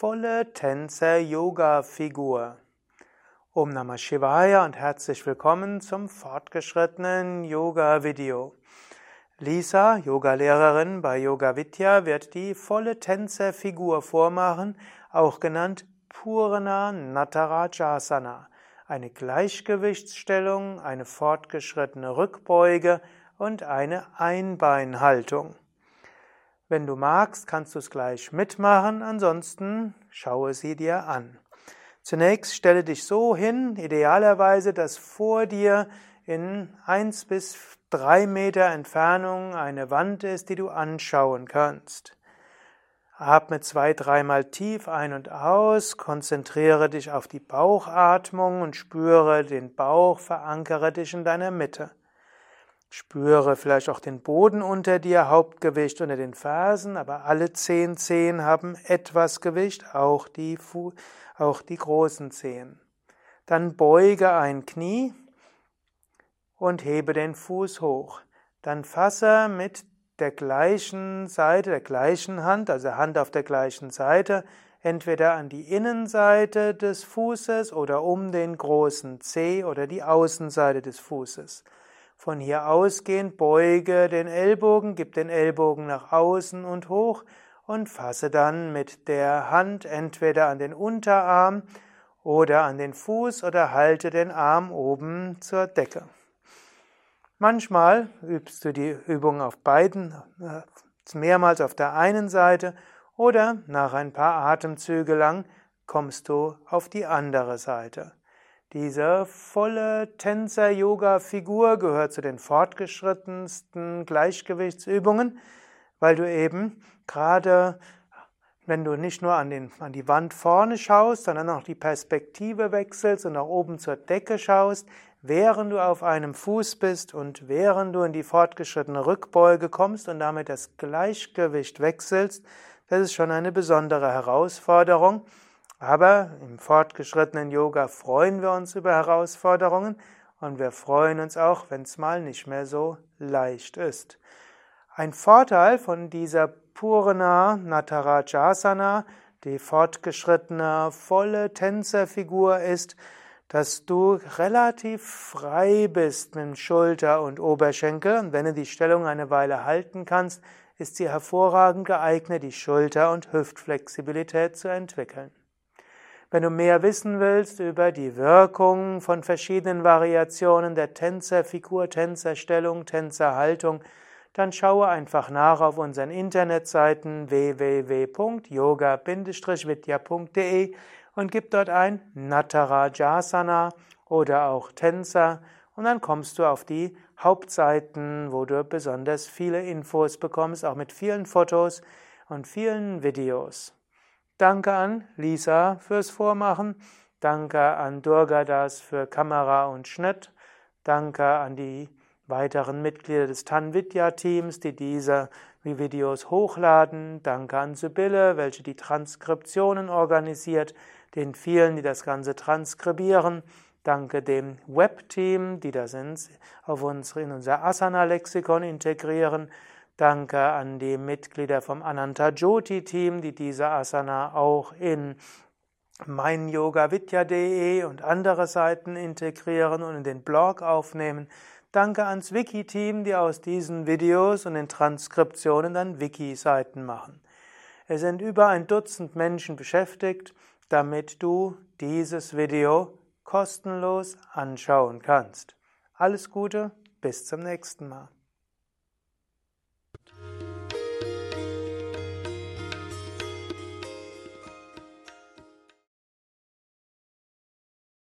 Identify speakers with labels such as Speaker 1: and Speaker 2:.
Speaker 1: volle Tänzer-Yoga-Figur. Om Namah Shivaya und herzlich willkommen zum fortgeschrittenen Yoga-Video. Lisa, Yogalehrerin bei Yoga Vidya, wird die volle Tänzerfigur vormachen, auch genannt Purna Natarajasana, eine Gleichgewichtsstellung, eine fortgeschrittene Rückbeuge und eine Einbeinhaltung. Wenn du magst, kannst du es gleich mitmachen, ansonsten schaue sie dir an. Zunächst stelle dich so hin, idealerweise, dass vor dir in eins bis drei Meter Entfernung eine Wand ist, die du anschauen kannst. Atme zwei, dreimal tief ein und aus, konzentriere dich auf die Bauchatmung und spüre den Bauch, verankere dich in deiner Mitte. Spüre vielleicht auch den Boden unter dir, Hauptgewicht unter den Fersen, aber alle zehn Zehen haben etwas Gewicht, auch die, Fu auch die großen Zehen. Dann beuge ein Knie und hebe den Fuß hoch. Dann fasse mit der gleichen Seite, der gleichen Hand, also Hand auf der gleichen Seite, entweder an die Innenseite des Fußes oder um den großen Zeh oder die Außenseite des Fußes. Von hier ausgehend beuge den Ellbogen, gib den Ellbogen nach außen und hoch und fasse dann mit der Hand entweder an den Unterarm oder an den Fuß oder halte den Arm oben zur Decke. Manchmal übst du die Übung auf beiden, äh, mehrmals auf der einen Seite oder nach ein paar Atemzüge lang kommst du auf die andere Seite. Diese volle Tänzer-Yoga-Figur gehört zu den fortgeschrittensten Gleichgewichtsübungen, weil du eben gerade, wenn du nicht nur an, den, an die Wand vorne schaust, sondern auch die Perspektive wechselst und nach oben zur Decke schaust, während du auf einem Fuß bist und während du in die fortgeschrittene Rückbeuge kommst und damit das Gleichgewicht wechselst, das ist schon eine besondere Herausforderung. Aber im fortgeschrittenen Yoga freuen wir uns über Herausforderungen und wir freuen uns auch, wenn es mal nicht mehr so leicht ist. Ein Vorteil von dieser Purna Natarajasana, die fortgeschrittene volle Tänzerfigur ist, dass du relativ frei bist mit Schulter und Oberschenkel und wenn du die Stellung eine Weile halten kannst, ist sie hervorragend geeignet, die Schulter- und Hüftflexibilität zu entwickeln. Wenn du mehr wissen willst über die Wirkung von verschiedenen Variationen der Tänzerfigur, Tänzerstellung, Tänzerhaltung, dann schaue einfach nach auf unseren Internetseiten www.yoga-vidya.de und gib dort ein Natarajasana oder auch Tänzer und dann kommst du auf die Hauptseiten, wo du besonders viele Infos bekommst, auch mit vielen Fotos und vielen Videos. Danke an Lisa fürs Vormachen. Danke an Durgadas für Kamera und Schnitt. Danke an die weiteren Mitglieder des Tanvidya-Teams, die diese Videos hochladen. Danke an Sibylle, welche die Transkriptionen organisiert, den vielen, die das Ganze transkribieren. Danke dem Web-Team, die das in, auf uns, in unser Asana-Lexikon integrieren. Danke an die Mitglieder vom Ananta Jyoti Team, die diese Asana auch in meinyogavidya.de und andere Seiten integrieren und in den Blog aufnehmen. Danke ans Wiki-Team, die aus diesen Videos und den Transkriptionen dann Wiki-Seiten machen. Es sind über ein Dutzend Menschen beschäftigt, damit du dieses Video kostenlos anschauen kannst. Alles Gute, bis zum nächsten Mal.